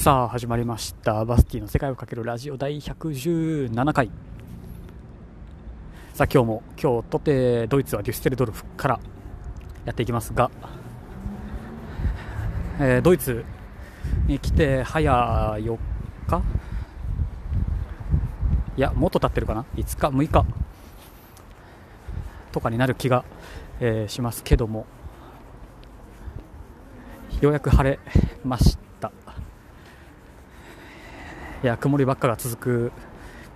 さあ始まりました。バスティの世界をかけるラジオ第117回。さあ今日も今日とてドイツはデュッセルドルフからやっていきますが、えードイツに来て早4日いやもっと経ってるかな？5日6日とかになる気が、えーしますけども。ようやく晴れました。いや曇りばっかが続く、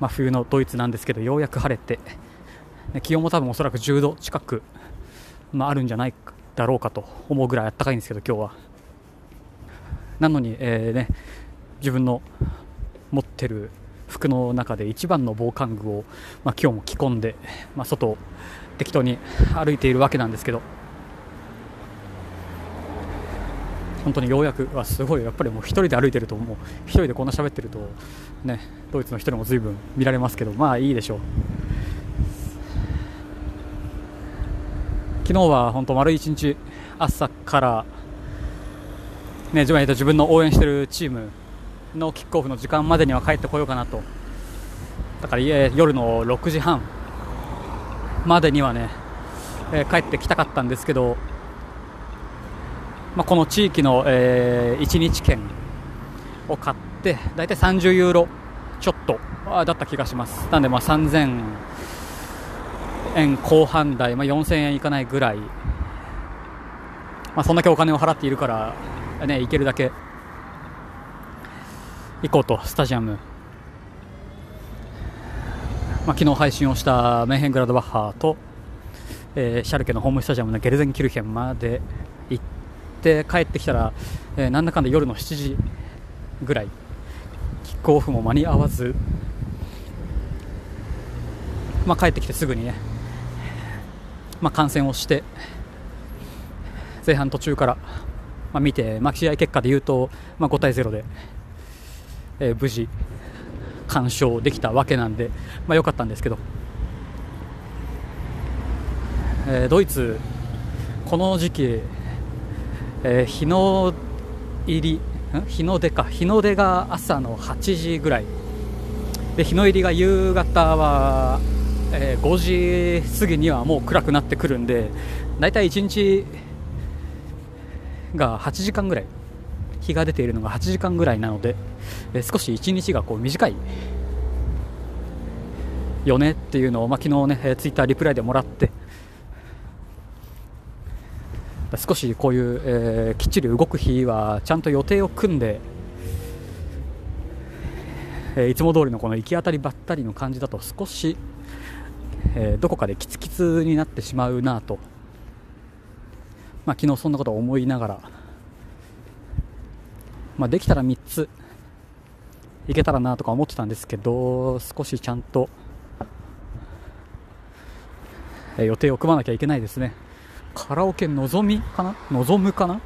まあ、冬のドイツなんですけどようやく晴れてね気温も多分おそらく10度近く、まあ、あるんじゃないだろうかと思うぐらい暖かいんですけど今日は。なのに、えーね、自分の持ってる服の中で一番の防寒具を、まあ、今日も着込んで、まあ、外を適当に歩いているわけなんですけど。本当にようやくはすごいやっぱりもう一人で歩いてるともう一人でこんな喋ってるとねドイツの人にも随分見られますけどまあいいでしょう。昨日は本当丸一日朝からね自分自分の応援してるチームのキックオフの時間までには帰ってこようかなと。だから夜の6時半までにはね、え帰ってきたかったんですけどまあ、この地域の、え1日券を買って大体30ユーロちょっとあだった気がします。なんでまあ3000円後半台、まあ、4000円いかないぐらい、まあ、そんだけお金を払っているから、ね、行けるだけ行こうとスタジアム、まあ、昨日配信をしたメンヘングラドバッハと、えーシャルケのホームスタジアムのゲルゼンキルヘンまで行って帰ってきたら、えーなんだかんだ夜の7時ぐらいキックオフも間に合わず、まあ、帰ってきてすぐにね、まあ、観戦をして前半途中から、まあ、見て、まあ、試合結果で言うと、まあ、5対0で、えー無事完勝できたわけなんで、まあ、かったんですけど、えードイツ、この時期、えー日の入り日の出か。日の出が朝の8時ぐらい。で日の入りが夕方は、えー5時過ぎにはもう暗くなってくるんで大体1日が8時間ぐらい。日が出ているのが8時間ぐらいなので、えー少し1日がこう短い。よねっていうのを、まあ、昨日ね、えーツイッターリプライでもらって少しこういう、えーきっちり動く日はちゃんと予定を組んで、えーいつも通りのこの行き当たりばったりの感じだと少し、えーどこかでキツキツになってしまうなと、まあ、昨日そんなことを思いながら、まあ、できたら3ついけたらなとか思ってたんですけど少しちゃんと、えー予定を組まなきゃいけないですね。カラオケのぞみかな？望むかな？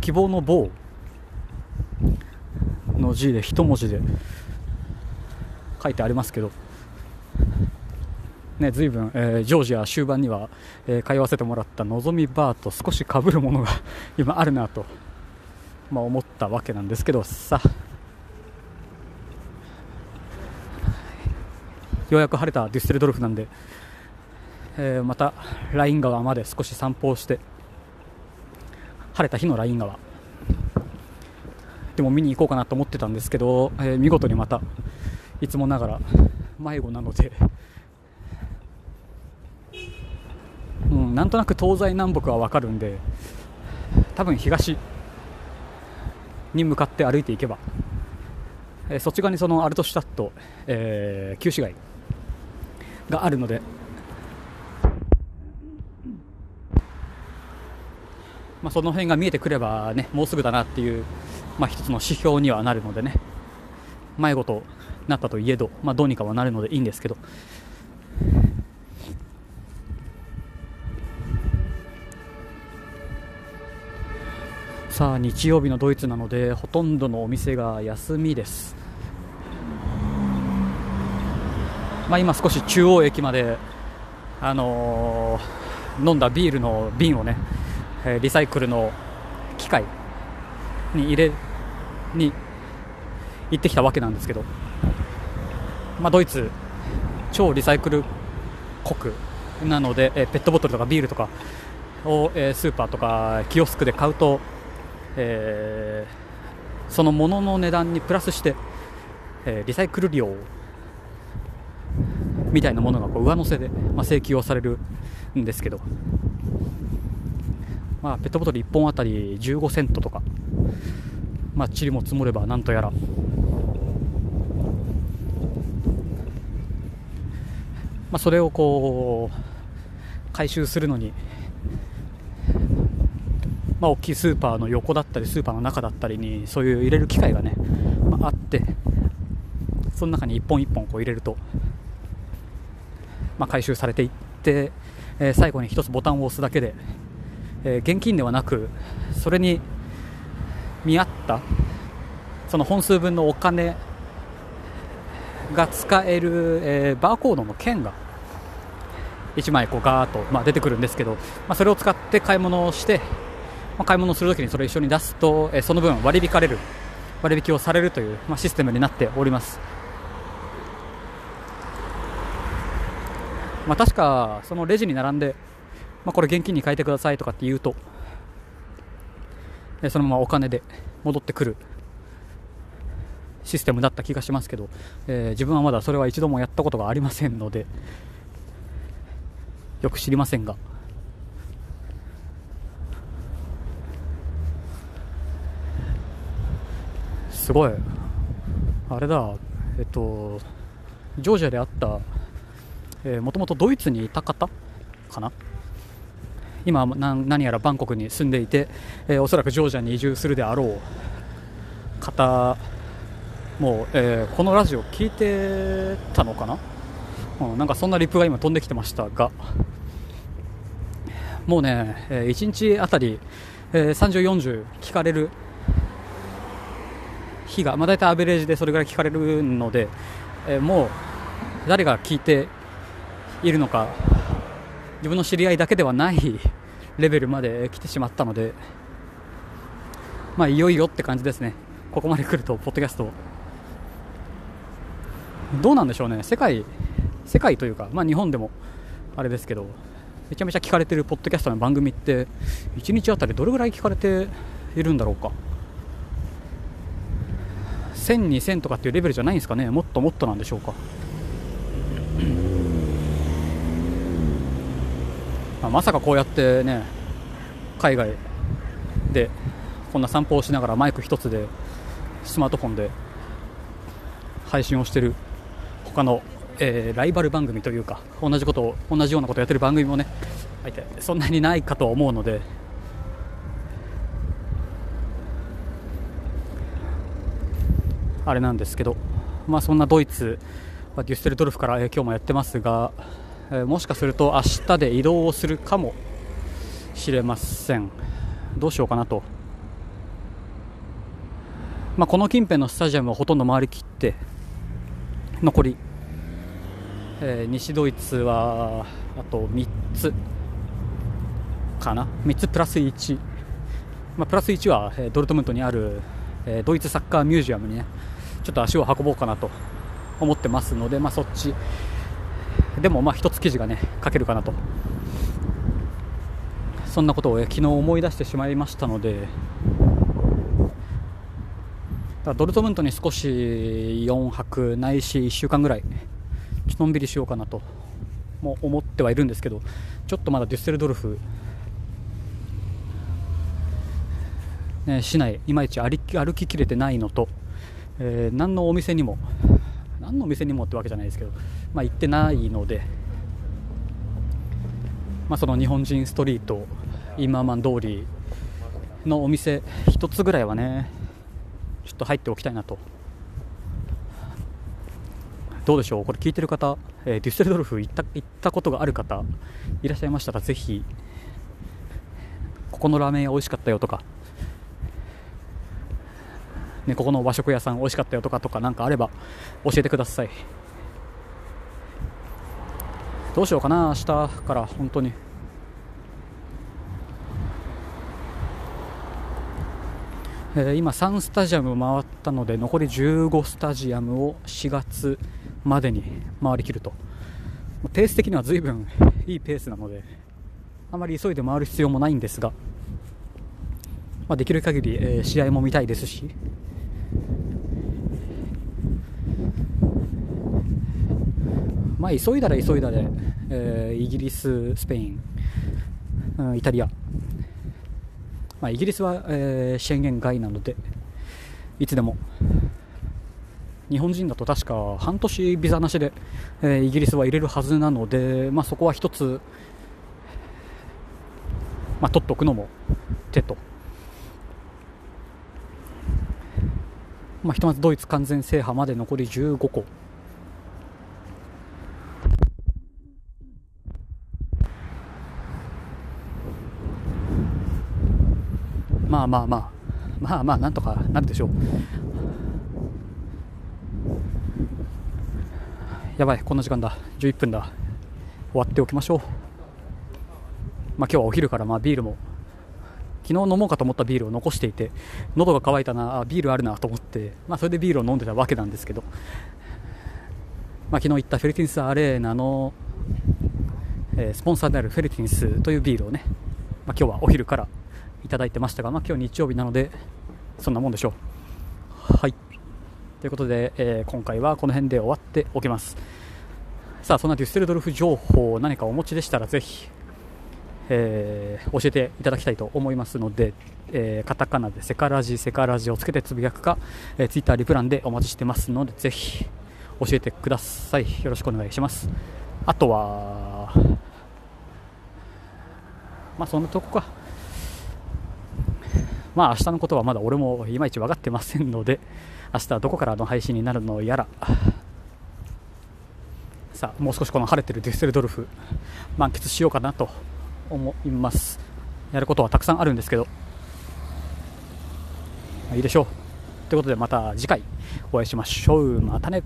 希望の棒の字で一文字で。書いてありますけど、ね、随分、えージョージア終盤には、えー通わせてもらったのぞみバーと少し被るものが 今あるなと、まあ、思ったわけなんですけど。さようやく晴れたデュッセルドルフなんでえーまたライン川まで少し散歩をして晴れた日のライン川。でも見に行こうかなと思ってたんですけど、えー見事にまたいつもながら迷子なので、うん、なんとなく東西南北は分かるんで多分東に向かって歩いていけば、えーそっち側にそのアルトシュタット、えー旧市街があるのでまあ、その辺が見えてくれば、ね、もうすぐだなっていう、まあ、一つの指標にはなるのでね。迷子となったといえど、まあ、どうにかはなるのでいいんですけど。さあ日曜日のドイツなのでほとんどのお店が休みです、まあ、今少し中央駅まで、あのー飲んだビールの瓶をねリサイクルの機械に入れに行ってきたわけなんですけど、まあ、ドイツ超リサイクル国なので、えペットボトルとかビールとかを、えスーパーとかキオスクで買うと、えー、そのものの値段にプラスして、えリサイクル料みたいなものがこう上乗せで、まあ、請求をされるんですけど、まあ、ペットボトル1本あたり15セントとか、まあ、塵も積もればなんとやら。まあ、それをこう回収するのに、まあ、大きいスーパーの横だったりスーパーの中だったりにそういう入れる機械がね、まあ、あってその中に1本1本こう入れると、まあ、回収されていって、えー、最後に1つボタンを押すだけで、えー、現金ではなくそれに見合ったその本数分のお金が使える、えー、バーコードの券が1枚こうガーッと、まあ、出てくるんですけど、まあ、それを使って買い物をして、まあ、買い物するときにそれを一緒に出すと、えー、その分割り引かれる割引をされるという、まあ、システムになっております、まあ、確かそのレジに並んで、まあ、これ現金に変えてくださいとかって言うと、そのままお金で戻ってくるシステムだった気がしますけど、えー、自分はまだそれは一度もやったことがありませんのでよく知りませんが。すごい。あれだ。えっとジョージアであったもともとドイツにいた方かな？今何やらバンコクに住んでいて、えー、おそらくジョージアに移住するであろう方もう、えー、このラジオ聞いてたのかな、うん、なんかそんなリプが今飛んできてましたがもうね、えー、1日あたり、えー、30、40聞かれる日が、まあ、大体アベレージでそれぐらい聞かれるので、えー、もう誰が聞いているのか自分の知り合いだけではない レベルまで来てしまったので、まあ、いよいよって感じですね、ここまで来ると、ポッドキャスト、どうなんでしょうね、世界、世界というか、まあ、日本でもあれですけど、めちゃめちゃ聞かれてるポッドキャストの番組って1日あたりどれぐらい聞かれているんだろうか。1000、2000とかっていうレベルじゃないんですかね。もっともっとなんでしょうか、まあ、まさかこうやってね海外でこんな散歩をしながらマイク一つでスマートフォンで配信をしてる他のえー、ライバル番組というか同じことを同じようなことをやってる番組もねそんなにないかと思うのであれなんですけど、まあ、そんなドイツ、デュッセルドルフから、えー、今日もやってますが、もしかすると明日で移動をするかもしれません。どうしようかなと、まあ、この近辺のスタジアムはほとんど回りきって残りえー、西ドイツはあと3つかな。3つプラス1、まあ、プラス1は、え、ドルトムントにある、えー、ドイツサッカーミュージアムにねちょっと足を運ぼうかなと思ってますので、まあ、そっちでもまあ1つ記事がね書けるかなと。そんなことを、昨日思い出してしまいましたので。ドルトムントに少し4泊ないし1週間ぐらいちのんびりしようかなとも思ってはいるんですけどちょっとまだデュッセルドルフ、ね、市内いまいち歩き歩ききれてないのと、えー、何のお店にも何の店にもってわけじゃないですけど、まあ、行ってないので、まあ、その日本人ストリートインマーマン通りのお店1つぐらいはねちょっと入っておきたいなと。どうでしょう、これ聞いてる方、えー、デュッセルドルフ行った行ったことがある方いらっしゃいましたら、ぜひ、ここのラーメン屋美味しかったよとか、ね、ここの和食屋さん美味しかったよとかとかなんかあれば教えてください。どうしようかな、明日から本当に。え、今3スタジアム回ったので残り15スタジアムを4月までに回りきるとペース的には随分いいペースなのであまり急いで回る必要もないんですが、まあ、できる限り、え、試合も見たいですしまあ、急いだら急いだで、えー、イギリス、スペイン、うん、イタリア、まあ、イギリスは、えー、宣言外なのでいつでも。日本人だと確か半年ビザなしで、えー、イギリスは入れるはずなので、まあ、そこは一つ、まあ、取っておくのも手と、まあ、ひとまずドイツ完全制覇まで残り15個。まあまあまあ。まあまあなんとかなるでしょう。やばいこんな時間だ。11分だ。終わっておきましょう。まあ今日はお昼からまあビールも。昨日飲もうかと思ったビールを残していて喉が渇いたなあビールあるなと思って、まあ、それでビールを飲んでたわけなんですけど、まあ、昨日行ったフェルティンスアレーナの、えー、スポンサーであるフェルティンスというビールをね、まあ、今日はお昼からいただいてましたが、まあ、今日日曜日なのでそんなもんでしょう。はい。ということで、えー、今回はこの辺で終わっておきます。さあそんなデュッセルドルフ情報何かお持ちでしたらぜひ、えー、教えていただきたいと思いますので、えー、カタカナでセカラジセカラジをつけてつぶやくか、えー、ツイッターリプランでお待ちしてますのでぜひ教えてください。よろしくお願いします。あとはまあそんなとこか。まあ明日のことはまだ俺もいまいち分かってませんので明日はどこからの配信になるのやら。さあもう少しこの晴れてるデュッセルドルフ満喫しようかなと思います。やることはたくさんあるんですけど、いいでしょう。ということでまた次回お会いしましょう。またね。